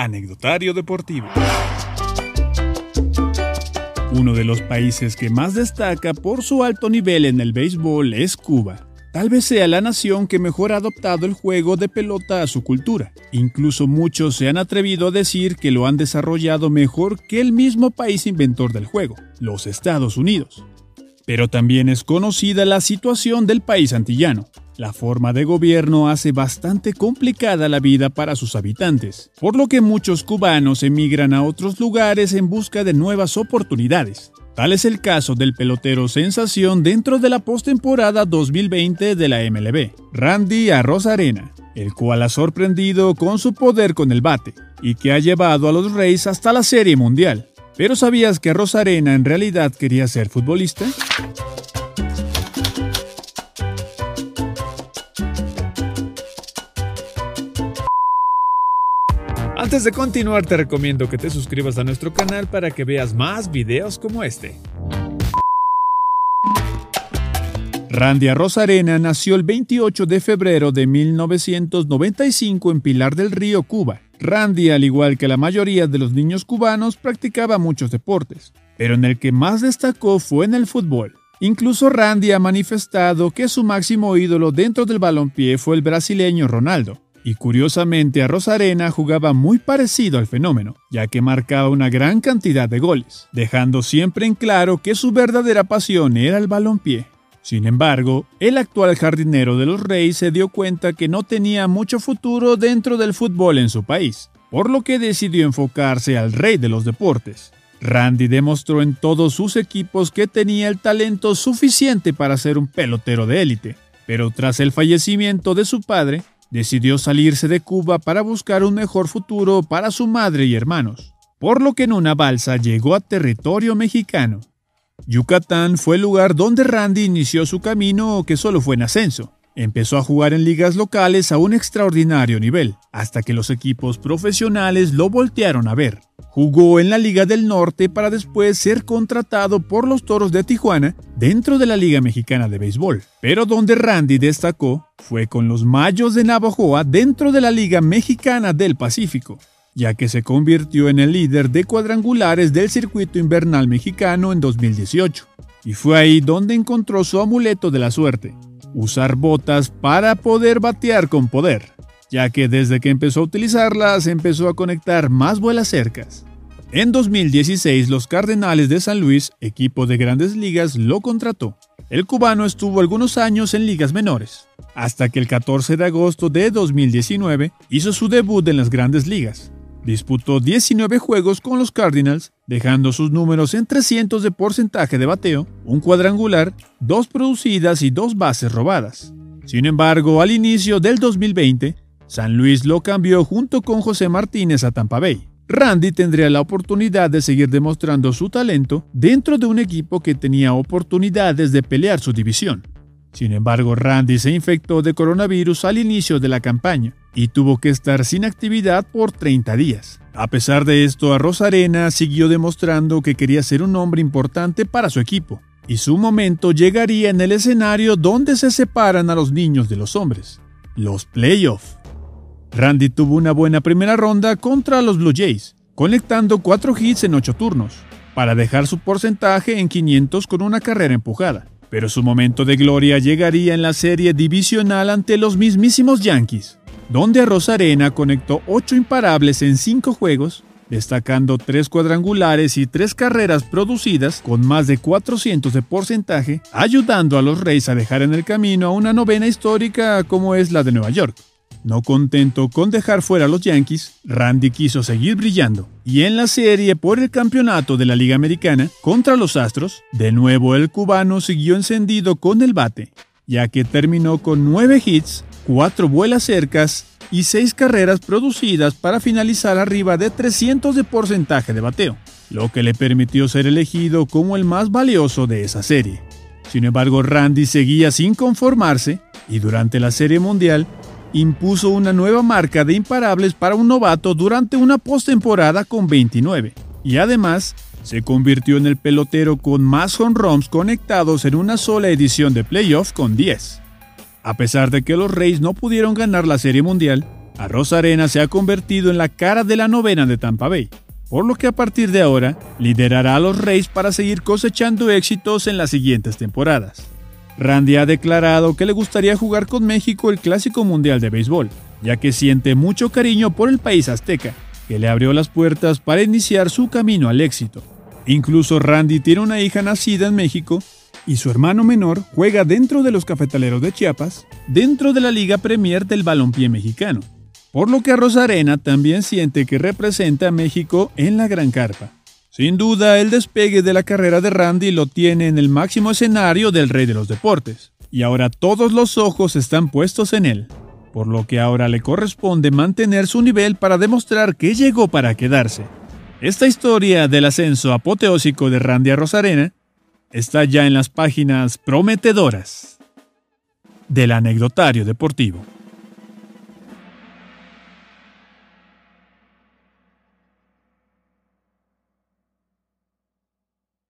Anecdotario Deportivo. Uno de los países que más destaca por su alto nivel en el béisbol es Cuba. Tal vez sea la nación que mejor ha adoptado el juego de pelota a su cultura. Incluso muchos se han atrevido a decir que lo han desarrollado mejor que el mismo país inventor del juego, los Estados Unidos. Pero también es conocida la situación del país antillano. La forma de gobierno hace bastante complicada la vida para sus habitantes, por lo que muchos cubanos emigran a otros lugares en busca de nuevas oportunidades. Tal es el caso del pelotero sensación dentro de la postemporada 2020 de la MLB, Randy Arena, el cual ha sorprendido con su poder con el bate y que ha llevado a los Reyes hasta la Serie Mundial. ¿Pero sabías que Arena en realidad quería ser futbolista? Antes de continuar te recomiendo que te suscribas a nuestro canal para que veas más videos como este. Randy Arena nació el 28 de febrero de 1995 en Pilar del Río, Cuba. Randy, al igual que la mayoría de los niños cubanos, practicaba muchos deportes, pero en el que más destacó fue en el fútbol. Incluso Randy ha manifestado que su máximo ídolo dentro del balompié fue el brasileño Ronaldo, y curiosamente a Rosarena jugaba muy parecido al fenómeno, ya que marcaba una gran cantidad de goles, dejando siempre en claro que su verdadera pasión era el balompié. Sin embargo, el actual jardinero de los Reyes se dio cuenta que no tenía mucho futuro dentro del fútbol en su país, por lo que decidió enfocarse al rey de los deportes. Randy demostró en todos sus equipos que tenía el talento suficiente para ser un pelotero de élite, pero tras el fallecimiento de su padre, decidió salirse de Cuba para buscar un mejor futuro para su madre y hermanos, por lo que en una balsa llegó a territorio mexicano. Yucatán fue el lugar donde Randy inició su camino que solo fue en ascenso. Empezó a jugar en ligas locales a un extraordinario nivel, hasta que los equipos profesionales lo voltearon a ver. Jugó en la Liga del Norte para después ser contratado por los Toros de Tijuana dentro de la Liga Mexicana de Béisbol. Pero donde Randy destacó fue con los Mayos de Navajoa dentro de la Liga Mexicana del Pacífico, ya que se convirtió en el líder de cuadrangulares del circuito invernal mexicano en 2018. Y fue ahí donde encontró su amuleto de la suerte, usar botas para poder batear con poder, ya que desde que empezó a utilizarlas empezó a conectar más vuelas cercas. En 2016 los Cardenales de San Luis, equipo de grandes ligas, lo contrató. El cubano estuvo algunos años en ligas menores, hasta que el 14 de agosto de 2019 hizo su debut en las grandes ligas, Disputó 19 juegos con los Cardinals, dejando sus números en 300 de porcentaje de bateo, un cuadrangular, dos producidas y dos bases robadas. Sin embargo, al inicio del 2020, San Luis lo cambió junto con José Martínez a Tampa Bay. Randy tendría la oportunidad de seguir demostrando su talento dentro de un equipo que tenía oportunidades de pelear su división. Sin embargo, Randy se infectó de coronavirus al inicio de la campaña y tuvo que estar sin actividad por 30 días. A pesar de esto, Arena siguió demostrando que quería ser un hombre importante para su equipo, y su momento llegaría en el escenario donde se separan a los niños de los hombres, los playoffs. Randy tuvo una buena primera ronda contra los Blue Jays, conectando 4 hits en 8 turnos, para dejar su porcentaje en 500 con una carrera empujada pero su momento de gloria llegaría en la serie divisional ante los mismísimos Yankees, donde Rosarena conectó 8 imparables en 5 juegos, destacando 3 cuadrangulares y 3 carreras producidas con más de 400 de porcentaje, ayudando a los Reyes a dejar en el camino a una novena histórica como es la de Nueva York. No contento con dejar fuera a los Yankees, Randy quiso seguir brillando, y en la serie por el campeonato de la Liga Americana contra los Astros, de nuevo el cubano siguió encendido con el bate, ya que terminó con 9 hits, 4 vuelas cercas y 6 carreras producidas para finalizar arriba de 300 de porcentaje de bateo, lo que le permitió ser elegido como el más valioso de esa serie. Sin embargo, Randy seguía sin conformarse y durante la Serie Mundial impuso una nueva marca de imparables para un novato durante una postemporada con 29, y además se convirtió en el pelotero con más home runs conectados en una sola edición de playoffs con 10. A pesar de que los Reyes no pudieron ganar la Serie Mundial, Arena se ha convertido en la cara de la novena de Tampa Bay, por lo que a partir de ahora liderará a los Rays para seguir cosechando éxitos en las siguientes temporadas. Randy ha declarado que le gustaría jugar con México el Clásico Mundial de Béisbol, ya que siente mucho cariño por el país azteca, que le abrió las puertas para iniciar su camino al éxito. Incluso Randy tiene una hija nacida en México y su hermano menor juega dentro de los cafetaleros de Chiapas, dentro de la Liga Premier del balompié mexicano. Por lo que Rosarena también siente que representa a México en la Gran Carpa. Sin duda, el despegue de la carrera de Randy lo tiene en el máximo escenario del rey de los deportes, y ahora todos los ojos están puestos en él, por lo que ahora le corresponde mantener su nivel para demostrar que llegó para quedarse. Esta historia del ascenso apoteósico de Randy a Rosarena está ya en las páginas prometedoras del anecdotario deportivo.